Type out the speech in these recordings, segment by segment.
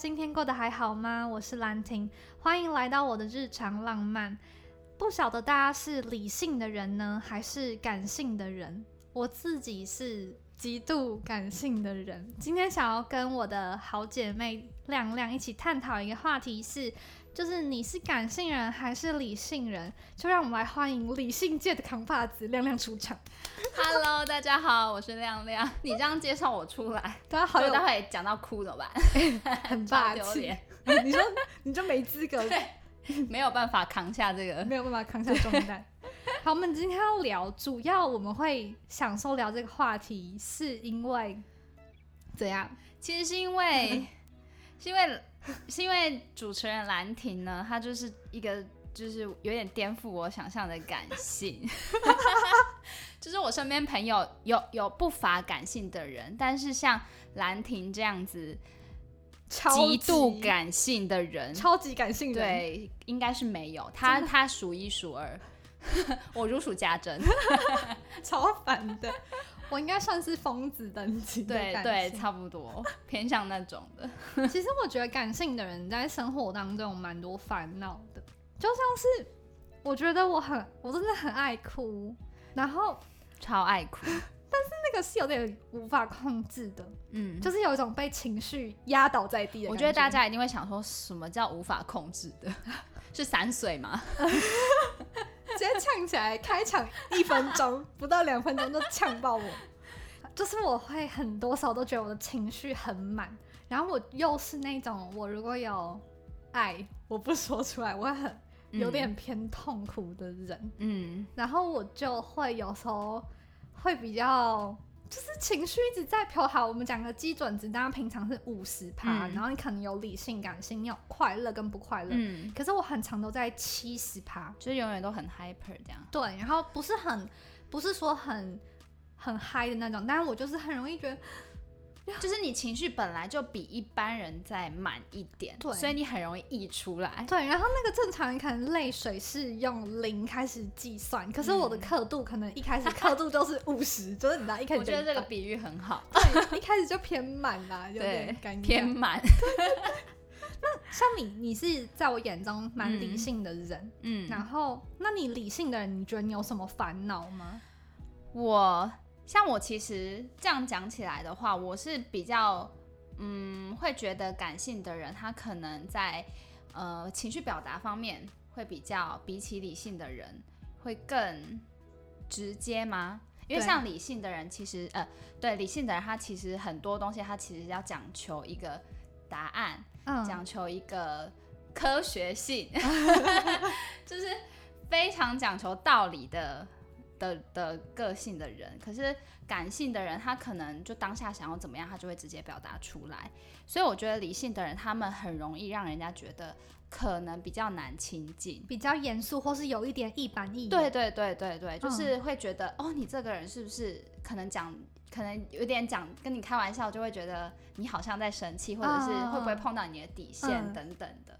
今天过得还好吗？我是兰婷，欢迎来到我的日常浪漫。不晓得大家是理性的人呢，还是感性的人？我自己是极度感性的人。今天想要跟我的好姐妹亮亮一起探讨一个话题是。就是你是感性人还是理性人？就让我们来欢迎理性界的扛把子亮亮出场。Hello，大家好，我是亮亮。你这样介绍我出来，大家好，待会讲到哭怎么办？很霸气。你说你就没资格，没有办法扛下这个，没有办法扛下重担。好，我们今天要聊，主要我们会享受聊这个话题，是因为怎样？其实是因为，是因为。是因为主持人兰亭呢，他就是一个就是有点颠覆我想象的感性，就是我身边朋友有有不乏感性的人，但是像兰亭这样子极度感性的人，超级感性的对，应该是没有。他，他数一数二，我如数家珍，超烦的。我应该算是疯子等级的对对，差不多偏向那种的。其实我觉得感性的人在生活当中有蛮多烦恼的，就像是我觉得我很我真的很爱哭，然后超爱哭，但是那个是有点无法控制的，嗯，就是有一种被情绪压倒在地的。我觉得大家一定会想说什么叫无法控制的？是散水吗？直接呛起来，开场一分钟不到两分钟就呛爆我，就是我会很多时候都觉得我的情绪很满，然后我又是那种我如果有爱，我不说出来，我会很有点偏痛苦的人，嗯，然后我就会有时候会比较。就是情绪一直在飘。好，我们讲个基准值，大家平常是五十趴，然后你可能有理性、感性，你有快乐跟不快乐。嗯。可是我很常都在七十趴，就是永远都很 hyper 这样。对，然后不是很，不是说很很嗨的那种，但是我就是很容易觉得。就是你情绪本来就比一般人再满一点，对，所以你很容易溢出来。对，然后那个正常人可能泪水是用零开始计算，可是我的刻度可能一开始刻度 就是五十，就是你知道一开始。我觉得这个比喻很好。对，一开始就偏满啦，有点偏满。那像你，你是在我眼中蛮理性的人，嗯，然后那你理性的人，你觉得你有什么烦恼吗？我。像我其实这样讲起来的话，我是比较嗯会觉得感性的人，他可能在呃情绪表达方面会比较比起理性的人会更直接吗？因为像理性的人，其实呃对理性的人，他其实很多东西他其实要讲求一个答案，讲求一个科学性 就是非常讲求道理的。的的个性的人，可是感性的人，他可能就当下想要怎么样，他就会直接表达出来。所以我觉得理性的人，他们很容易让人家觉得可能比较难亲近，比较严肃，或是有一点一板一眼。对对对对对，就是会觉得哦，你这个人是不是可能讲，可能有点讲跟你开玩笑，就会觉得你好像在生气，或者是会不会碰到你的底线等等的。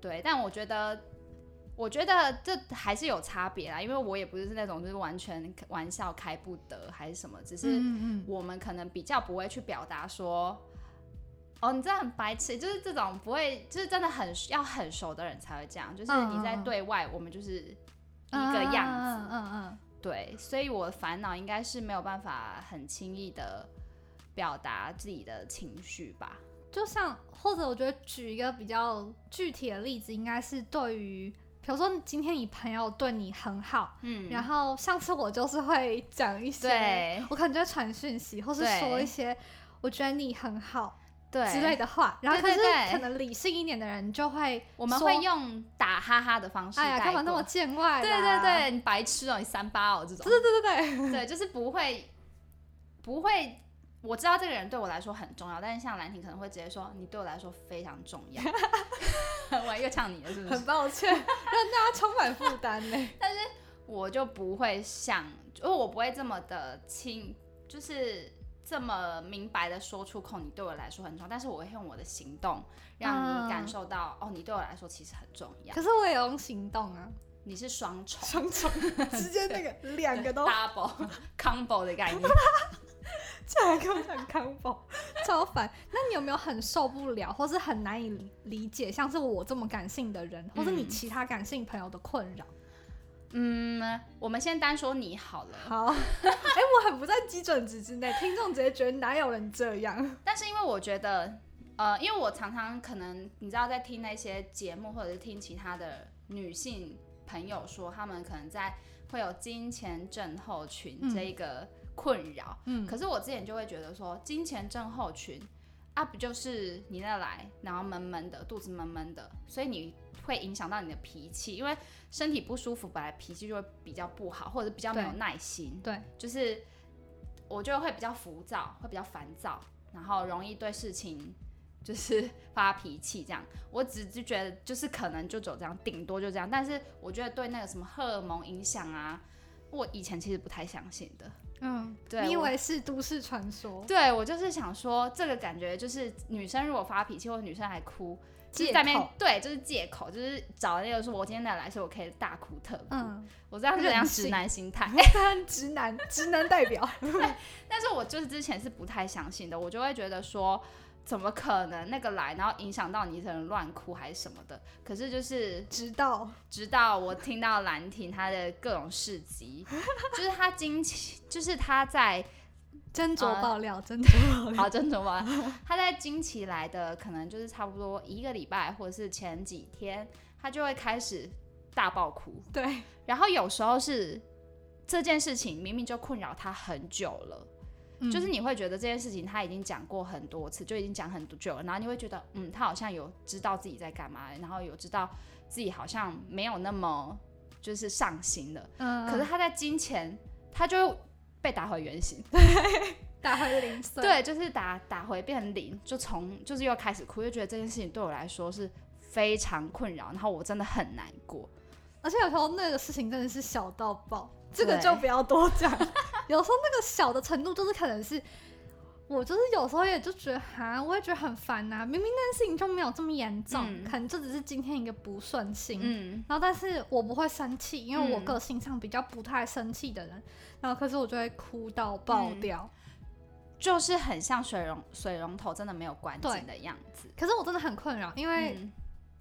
对，但我觉得。我觉得这还是有差别啦，因为我也不是那种就是完全玩笑开不得还是什么，只是我们可能比较不会去表达说，哦，你这很白痴，就是这种不会，就是真的很要很熟的人才会这样，就是你在对外，我们就是一个样子，嗯嗯，对，所以我的烦恼应该是没有办法很轻易的表达自己的情绪吧，就像或者我觉得举一个比较具体的例子，应该是对于。比如说今天你朋友对你很好，嗯，然后上次我就是会讲一些，我可能就会传讯息，或是说一些我觉得你很好，对。之类的话，然后可是可能理性一点的人就会，我们会用打哈哈的方式，哎呀，干嘛那么见外？对对对，你白痴哦，你三八哦，这种，对对对对对。对，就是不会不会。我知道这个人对我来说很重要，但是像兰亭可能会直接说你对我来说非常重要。我又呛你了，是不是？很抱歉，让大家充满负担呢。但是我就不会像，因为我不会这么的轻，就是这么明白的说出口，你对我来说很重要。但是我会用我的行动让你感受到，哦，你对我来说其实很重要。可是我也用行动啊，你是双重，双重，直接那个两个都 double combo 的概念。竟然跟我讲康宝，超烦。那你有没有很受不了，或是很难以理解，像是我这么感性的人，或是你其他感性朋友的困扰？嗯，我们先单说你好了。好，哎、我很不在基准值之内，听众直接觉得哪有人这样？但是因为我觉得，呃，因为我常常可能你知道，在听那些节目，或者是听其他的女性朋友说，她们可能在会有金钱症候群这一个困扰。嗯可是我之前就会觉得说，金钱症候群啊，不就是你那来，然后闷闷的，肚子闷闷的，所以你会影响到你的脾气，因为身体不舒服，本来脾气就会比较不好，或者比较没有耐心。对，就是我就会比较浮躁，会比较烦躁，然后容易对事情就是发脾气这样。我只是觉得就是可能就走这样，顶多就这样。但是我觉得对那个什么荷尔蒙影响啊，我以前其实不太相信的。嗯，对我你以为是都市传说？对我就是想说，这个感觉就是女生如果发脾气或者女生还哭，就是借在那边口对，就是借口，就是找那个说我今天来，所以我可以大哭特哭。嗯，我知道是怎样直男心态？直男，直男代表。但是我就是之前是不太相信的，我就会觉得说，怎么可能那个来，然后影响到你可能乱哭还是什么的？可是就是直到直到我听到兰亭她的各种事迹，就是她惊奇，就是她在斟酌呃爆料，斟酌爆料。好真的吗？她在经期来的可能就是差不多一个礼拜，或者是前几天，她就会开始大爆哭，对，然后有时候是这件事情明明就困扰她很久了。就是嗯你会觉得这件事情他已经讲过很多次，就已经讲很久了，然后你会觉得，嗯，他好像有知道自己在干嘛，然后有知道自己好像没有那么就是上心了。嗯，可是他在金钱，他就被打回原形，打回零碎。，对，就是打打回变成零，就从就是又开始哭，就觉得这件事情对我来说是非常困扰，然后我真的很难过。而且有时候那个事情真的是小到爆，这个就不要多讲。有时候那个小的程度，就是可能是我就是有时候也就觉得哈，我也觉得很烦呐、明明那件事情就没有这么严重，嗯可能就只是今天一个不顺心。嗯，然后，但是我不会生气，因为我嗯个性上比较不太生气的人。然后，可是我就会哭到爆嗯掉。就是很像水龙水龙头真的没有关对紧的样子。可是我真的很困扰，因为、嗯，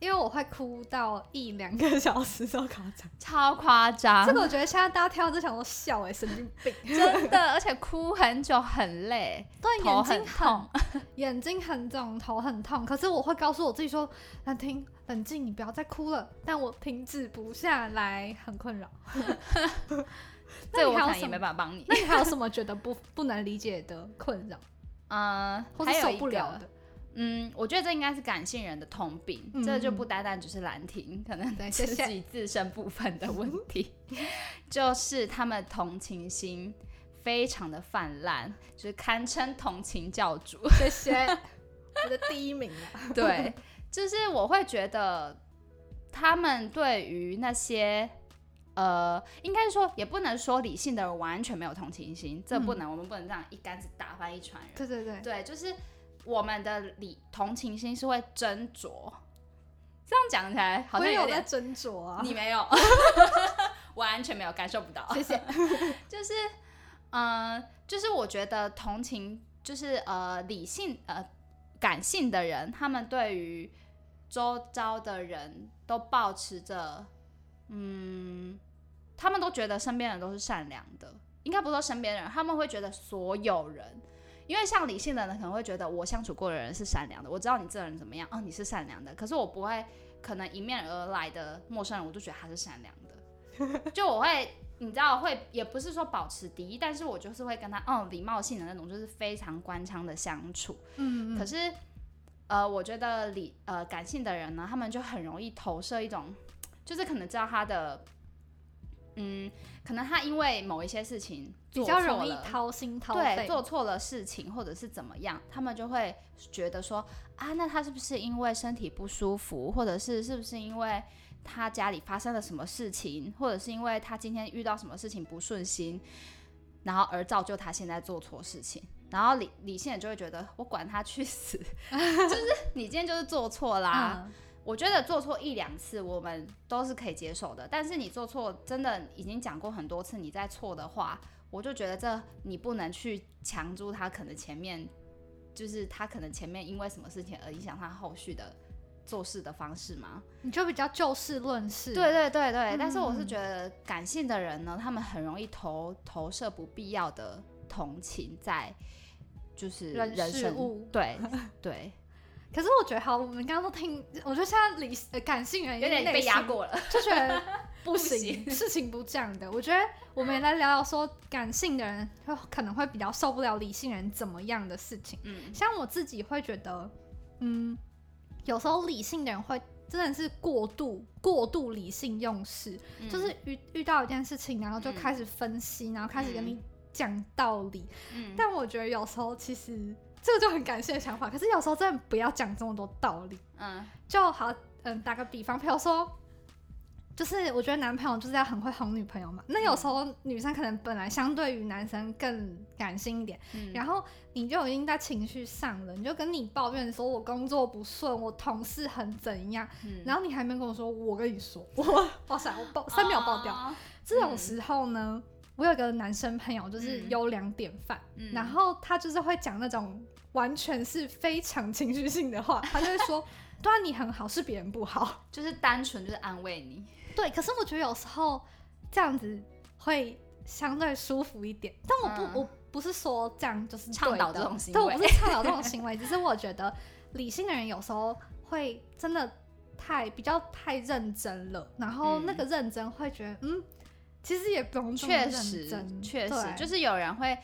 因为我会哭到一两个小时都夸张。超夸张，这个我觉得现在大家听到这想说笑哎、神经病。真的，而且哭很久很累，对，眼睛很痛。眼睛很肿，头很痛。可是我会告诉我自己说：“兰婷，冷静，你不要再哭了。”但我停止不下来，很困扰。那 这我可能也没办法帮你。那你还有什么觉得不不能理解的困扰，嗯，或是受不了的？嗯，我觉得这应该是感性人的通病，嗯这就不单单只是兰亭，可能对自谢谢己自身部分的问题，就是他们同情心非常的泛滥，就是堪称同情教主。谢谢，我的第一名啊！对，就是我会觉得他们对于那些呃，应该说也不能说理性的人完全没有同情心，这不能，我们不能这样一竿子打翻一船人。对对对，对，就是我们的理同情心是会斟酌。这样讲起来好像有点，斟酌啊。你没有，完全没有感受不到。谢谢。就是，嗯、就是我觉得同情，就是呃理性呃感性的人，他们对于周遭的人都保持着，嗯，他们都觉得身边人都是善良的，应该不是说身边人，他们会觉得所有人。因为像理性的人可能会觉得我相处过的人是善良的，我知道你这个人怎么样，哦，你是善良的，可是我不会可能迎面而来的陌生人，我就觉得他是善良的，就我会你知道会也不是说保持敌意，但是我就是会跟他嗯礼貌性的那种，就是非常官腔的相处。嗯，可是呃，我觉得理呃感性的人呢，他们就很容易投射一种，就是可能知道他的。嗯，可能他因为某一些事情比较容易掏心掏对，肺。做错了事情或者是怎么样，他们就会觉得说啊，那他是不是因为身体不舒服，或者是是不是因为他家里发生了什么事情，或者是因为他今天遇到什么事情不顺心，然后而造就他现在做错事情。然后理理性人就会觉得，我管他去死，就是你今天就是做错啦。嗯，我觉得做错一两次我们都是可以接受的，但是你做错真的已经讲过很多次，你再错的话，我就觉得这你不能去强住他，可能前面就是他可能前面因为什么事情而影响他后续的做事的方式吗？你就比较就事论事。对对对对，但是我是嗯觉得感性的人呢，他们很容易投投射不必要的同情在就是人人事物对对，可是我觉得好，我们刚刚都听，我觉得现在理呃感性人有点被压，过了。就觉得不 不行，事情不这样的。我觉得我们也来聊聊说，感性的人会可能会比较受不了理性人怎么样的事情。嗯像我自己会觉得，嗯，有时候理性的人会真的是过度过度理性用事，就是遇遇到一件事情，然后就嗯开始分析，然后开始跟嗯你讲道理。嗯，但我觉得有时候其实这个就很感谢的想法，可是有时候真的不要讲这么多道理。嗯就好，嗯，打个比方，比如说，就是我觉得男朋友就是要很会哄女朋友嘛。那有时候女生可能本来相对于男生更感性一点，嗯然后你就已经在情绪上了，你就跟你抱怨说我工作不顺，我同事很怎样，嗯然后你还没跟我说，我跟你说，我哇塞，我爆三秒爆掉。哦这种时候呢，我有个男生朋友就是嗯。优良典范，嗯。然后他就是会讲那种完全是非常情绪性的话，他就会说，对啊，你很好，是别人不好。就是单纯就是安慰你。对，可是我觉得有时候这样子会相对舒服一点，但我不，嗯。我不是说这样就是倡导这种行为对，我不是倡导这种行为，只是我觉得理性的人有时候会真的太比较太认真了，然后那嗯。个认真会觉得，嗯，其实也确实真，确实就是有人会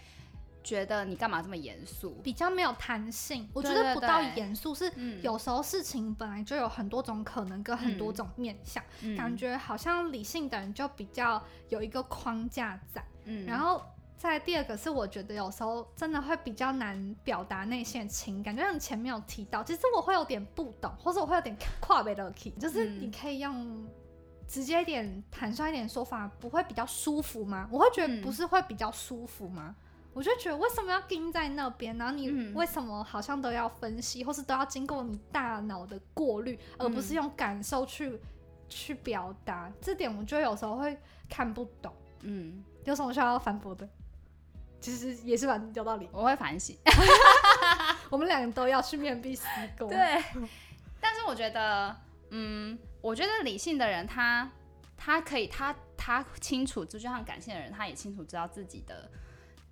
觉得你干嘛这么严肃？比较没有弹性。我觉得不到对严肃，是嗯有时候事情本来就有很多种可能跟很多嗯种面向，嗯感觉好像理性的人就比较有一个框架在。嗯然后再第二个是，我觉得有时候真的会比较难表达内心的情感，就像你前面有提到，其实我会有点不懂，或者我会有点跨背的 key，就是嗯你可以用直接一点、坦率一点说法，不会比较舒服吗？我会觉得嗯不是会比较舒服吗？我就觉得为什么要盯在那边，然后你嗯为什么好像都要分析，或是都要经过你大脑的过滤，而不是嗯用感受去去表达？这点我觉得有时候会看不懂。嗯，有什么需要反驳的？其实也是蛮有道理，我会反省。我们两个都要去面壁思过。对，但是我觉得，嗯，我觉得理性的人他他可以他他清楚，就像感性的人，他也清楚知道自己的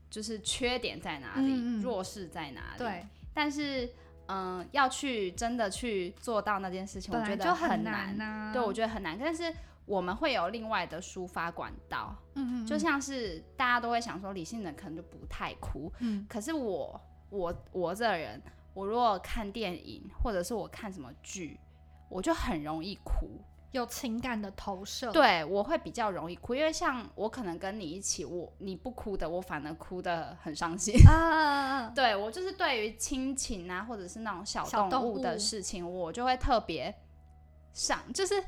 就是缺点在哪里，嗯嗯。弱势在哪里。，对，但是嗯、要去真的去做到那件事情，我觉得很难。呐、对，我觉得很难。但是我们会有另外的抒发管道，嗯嗯，就像是大家都会想说，理性的可能就不太哭，嗯。可是我我我这人，我如果看电影或者是我看什么剧，我就很容易哭。有情感的投射。，对，我会比较容易哭，因为像我可能跟你一起，我你不哭的，我反而哭的很伤心。啊，对我就是对于亲情啊，或者是那种小小动动物的事情，我就会特别上，就是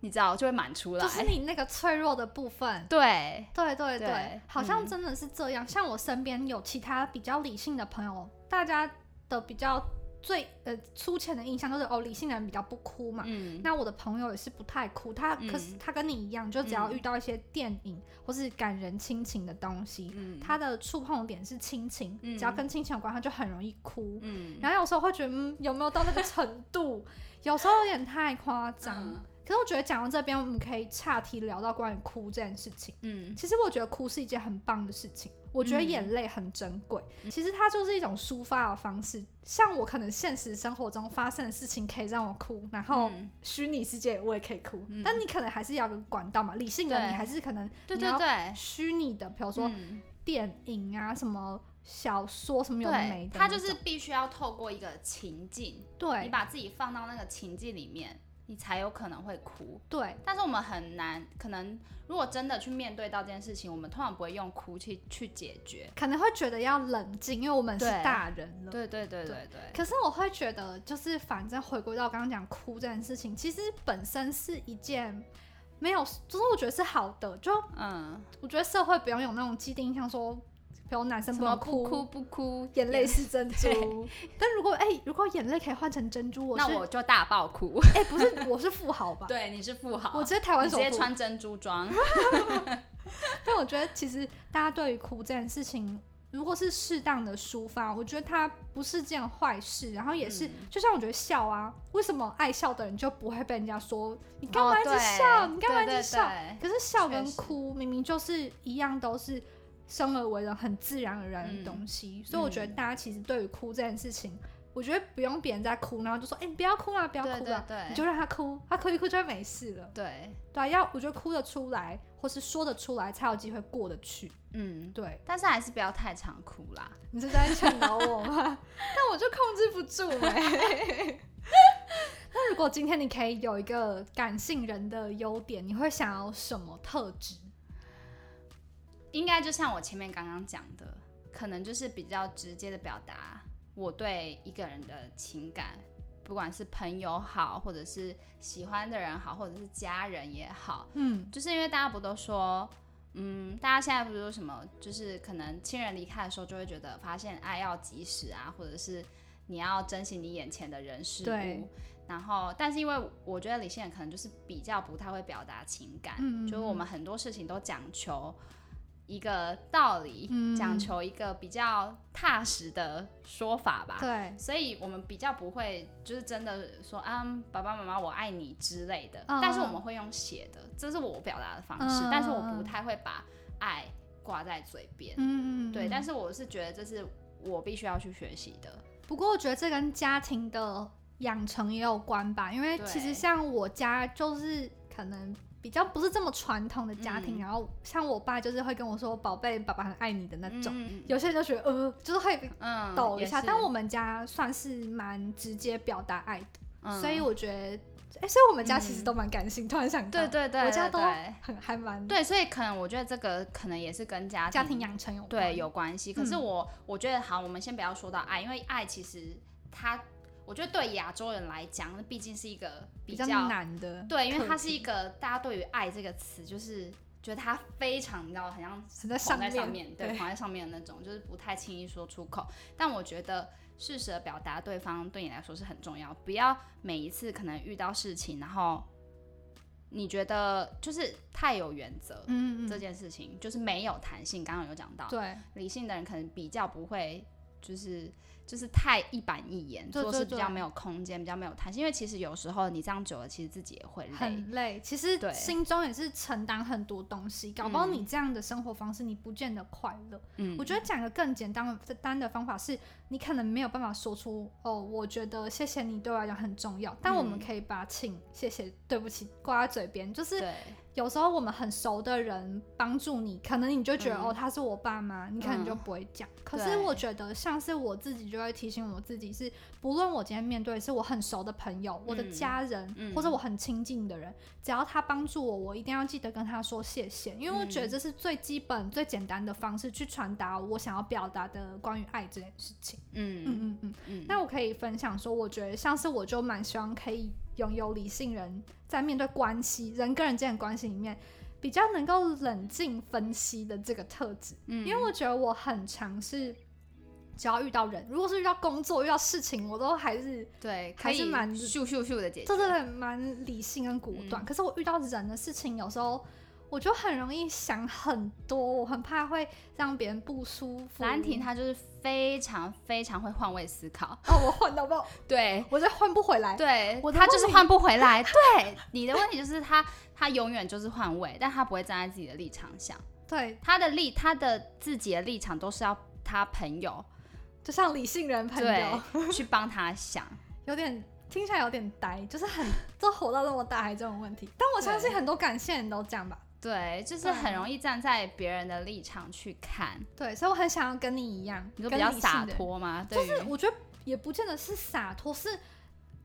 你知道就会满出来。就是你那个脆弱的部分。对，对对对，好像真的是这样。像我身边有其他比较理性的朋友，大家的比较最呃粗浅的印象就是哦，理性的人比较不哭嘛。嗯，那我的朋友也是不太哭，他、可是嗯他跟你一样，就只要嗯遇到一些电影或是感人亲情的东西，嗯他的触碰点是亲情，嗯只要跟亲情有关，他就很容易哭。嗯，然后有时候会觉得，嗯，有没有到那个程度？有时候有点太夸张。嗯可是我觉得讲到这边，我们可以岔题聊到关于哭这件事情。嗯。其实我觉得哭是一件很棒的事情，我觉得嗯。眼泪很珍贵。其实它就是一种抒发的方式。像我可能现实生活中发生的事情可以让我哭，然后嗯。虚拟世界我也可以哭，嗯。但你可能还是要个管道嘛。理性的你还是可能对。对对，虚拟的，比如说嗯。电影啊、什么小说什么有的没对，的那种，他就是必须要透过一个情境，对。你把自己放到那个情境里面，你才有可能会哭。对但是我们很难，可能如果真的去面对到这件事情，我们通常不会用哭去去解决。可能会觉得要冷静，因为我们是大人了。对对对对对对，可是我会觉得，就是反正回归到刚刚讲哭这件事情，其实本身是一件没有，就是我觉得是好的。就嗯，我觉得社会不用有那种既定印象说，比如男生什么能哭，不哭不哭，眼泪是珍珠。但如果哎、如果眼泪可以换成珍珠，我是那我就大爆哭。哎、不是我是富豪吧？对，你是富豪，我直接台湾你直接。穿珍珠装。但我觉得其实大家对于哭这件事情，如果是适当的抒发，我觉得它不是件坏事。然后也是，嗯就像我觉得笑啊，为什么爱笑的人就不会被人家说你干嘛哦一直笑？你干嘛一对直笑？对可是笑跟哭明明就是一样，都是生而为人很自然而然的嗯东西。所以我觉得嗯大家其实对于哭这件事情，我觉得不用别人在哭，然后就说：“哎、你不要哭啊，不要对哭啊。对对你就让他哭，他哭一哭就会没事了。对，对啊，要我觉得哭得出来，或是说得出来，才有机会过得去。嗯，对，但是还是不要太常哭啦。你是在劝导我吗？但我就控制不住哎、那如果今天你可以有一个感性人的优点，你会想要什么特质？应该就像我前面刚刚讲的，可能就是比较直接的表达我对一个人的情感，不管是朋友好，或者是喜欢的人好，或者是家人也好，嗯，就是因为大家不都说，嗯，大家现在不是说什么，就是可能亲人离开的时候，就会觉得发现爱要及时啊，或者是你要珍惜你眼前的人事对物。然后，但是因为我觉得理性人可能就是比较不太会表达情感，嗯嗯就是我们很多事情都讲求一个道理，嗯讲求一个比较踏实的说法吧。对，所以我们比较不会，就是真的说啊，爸爸妈妈我爱你之类的。嗯但是我们会用写的，这是我表达的方式。嗯但是我不太会把爱挂在嘴边。嗯对，但是是我是觉得这是我必须要去学习的。不过我觉得这跟家庭的养成也有关吧，因为其实像我家就是可能。比较不是这么传统的家庭，嗯。然后像我爸就是会跟我说“宝贝，爸爸很爱你”的那种，嗯有些人就觉得呃，就是会嗯，抖一下，但我们家算是蛮直接表达爱的，嗯。所以我觉得，哎、所以我们家其实嗯。都蛮感性。突然想到，对对对，我家都很还蛮对，所以可能我觉得这个可能也是跟家家庭养成有关。对有关系。可是嗯。我、我觉得好，我们先不要说到爱，因为爱其实它，我觉得对亚洲人来讲，那毕竟是一个比较较难的，对，因为它是一个大家对于爱这个词，就是觉得它非常，你知道，很像很在放在，上面，对，放在上面的那种，就是不太轻易说出口。但我觉得适时的表达对方对你来说是很重要，不要每一次可能遇到事情，然后你觉得就是太有原则。嗯嗯这件事情就是没有弹性，刚刚有讲到，对理性的人可能比较不会，就是就是太一板一眼，做事比较没有空间，比较没有弹性。因为其实有时候你这样久了，其实自己也会累。很累。其实对心中也是承担很多东西，搞不好嗯你这样的生活方式，你不见得快乐。嗯，我觉得讲个更简单的单的方法是，你可能没有办法说出哦，我觉得谢谢你对我来讲很重要，但我们嗯。可以把请、谢谢、对不起挂在嘴边，就是，有时候我们很熟的人帮助你，可能你就觉得、嗯。哦他是我爸妈，你可能就不会讲。可是我觉得像是我自己就会提醒我自己是，不论我今天面对是我很熟的朋友、我的嗯家人、嗯。或者我很亲近的人，只要他帮助我，我一定要记得跟他说谢谢，因为我觉得嗯。这是最基本、最简单的方式去传达我想要表达的关于爱这件事情。嗯嗯嗯嗯。嗯，那我可以分享说，我觉得像是我就蛮希望可以拥有理性人在面对关系，人跟人之间的关系里面，比较能够冷静分析的这个特质。嗯因为我觉得我很尝试，只要遇到人，如果是遇到工作、遇到事情，我都还是对，还是蛮咻咻咻的解决。对对对，蛮理性跟果断。嗯可是我遇到人的事情，有时候我就很容易想很多，我很怕会让别人不舒服。兰亭他就是非常非常会换位思考，哦，我换到爆，对我就换不回来。对，我的她就是换不回来。对，你的问题就是他他永远就是换位，但他不会站在自己的立场想，对，他的立他的自己的立场都是要他朋友就像理性人朋友，去帮他想。有点听起来有点呆，就是很都活到那么大还这种问题。但我相信很多感性人都这样吧。对，就是很容易站在别人的立场去看。对，所以我很想要跟你一样，你就比较洒。脱吗？就是我觉得也不见得是洒脱，是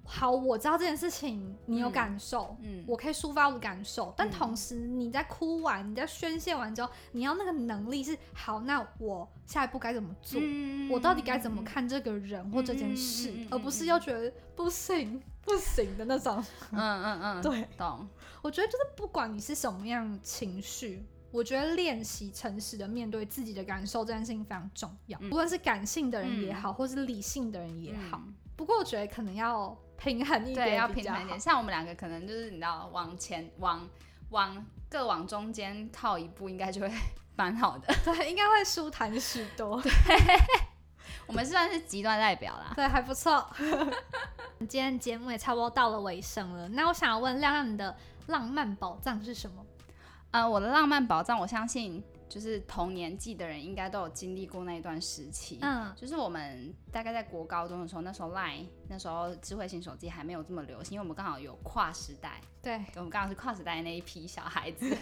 好，我知道这件事情你有嗯感受，嗯我可以抒发我的感受，但嗯同时你在哭完、你在宣泄完之后，你要那个能力是好，那我下一步该怎么做？嗯我到底该怎么看这个人或这件事，而不是又觉得不行不行的那种。嗯嗯嗯，对，懂。我觉得就是不管你是什么样情绪，我觉得练习诚实的面对自己的感受这件事情非常重要。嗯无论是感性的人也好，或是理性的人也好。嗯不过我觉得可能要平衡一点，对，要平衡一点。。像我们两个可能就是你知道往前往往各往中间靠一步，应该就会蛮好的。对，应该会舒坦许多。我们算是极端代表啦。对，还不错。今天节目也差不多到了尾声了，那我想要问亮亮，你的浪漫宝藏是什么？呃，我的浪漫宝藏，我相信就是同年纪的人应该都有经历过那一段时期。嗯，就是我们大概在国高中的时候，那时候 Line 那时候智慧型手机还没有这么流行，因为我们刚好有跨时代，对，我们刚好是跨时代那一批小孩子。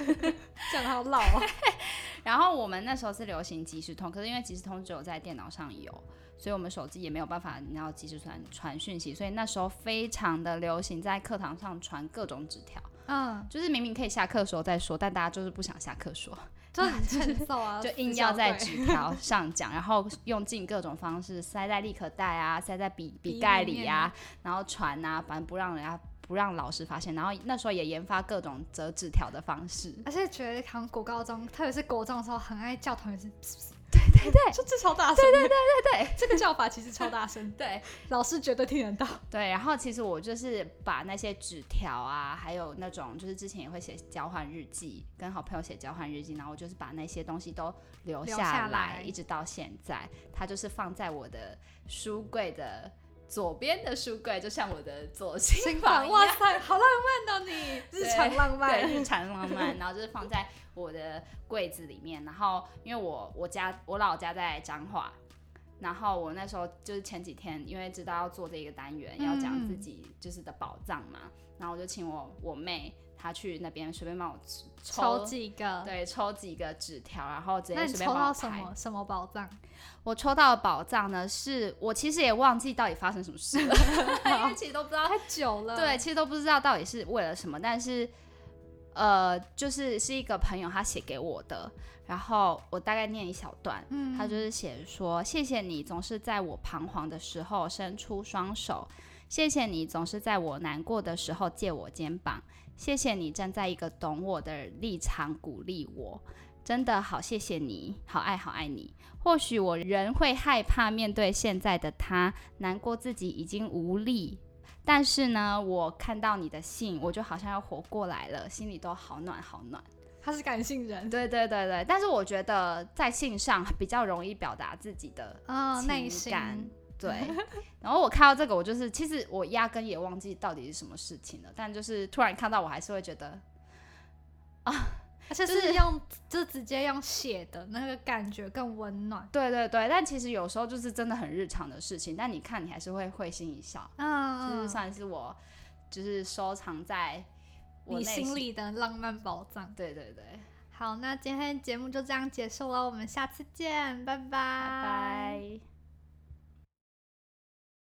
讲的好老哦。然后我们那时候是流行即时通，可是因为即时通只有在电脑上有，所以我们手机也没有办法，你要即时传传讯息，所以那时候非常的流行在课堂上传各种纸条。嗯，就是明明可以下课的时候再说，但大家就是不想下课说，就很欠揍啊，就硬要在纸条上讲，然后用尽各种方式塞在立可带啊，塞在笔笔盖里啊，然后传啊，反正不让人家不让老师发现。然后那时候也研发各种折纸条的方式，而且觉得好像国高中，特别是国中的时候，很爱叫同学是。对 对对，就这超大声，对对对对对，这个叫法其实超大声，对，老师绝对听得到。对，然后其实我就是把那些纸条啊，还有那种就是之前也会写交换日记，跟好朋友写交换日记，然后我就是把那些东西都留下来，一直到现在，它就是放在我的书柜的。左边的书柜就像我的左心房哇塞，好浪漫哦！你日常浪漫，对日常浪漫，然后就是放在我的柜子里面。然后因为我我家我老家在彰化，然后我那时候就是前几天，因为知道要做这个单元，要讲自己就是的宝藏嘛，然后我就请我我妹。他去那边随便帮我抽几个，对，抽几个纸条，然后直接随便抽到什么什么宝藏？我抽到的宝藏呢，是我其实也忘记到底发生什么事了，因为其实都不知道太久了。对，其实都不知道到底是为了什么，但是呃，就是是一个朋友他写给我的，然后我大概念一小段，嗯，他就是写说：谢谢你总是在我彷徨的时候伸出双手，谢谢你总是在我难过的时候借我肩膀。谢谢你站在一个懂我的立场鼓励我，真的好谢谢你，好爱好爱你。或许我仍会害怕面对现在的他，难过自己已经无力，但是呢，我看到你的信，我就好像要活过来了，心里都好暖好暖。他是感性人，对对对对，但是我觉得在信上比较容易表达自己的内感。对，然后我看到这个，我就是其实我压根也忘记到底是什么事情了，但就是突然看到，我还是会觉得啊，而且是用就直接用写的那个感觉更温暖。对对对，但其实有时候就是真的很日常的事情，但你看你还是会会心一笑，嗯，就是算是我就是收藏在你心里的浪漫宝藏。对对对，好，那今天节目就这样结束了，我们下次见，拜拜，拜拜。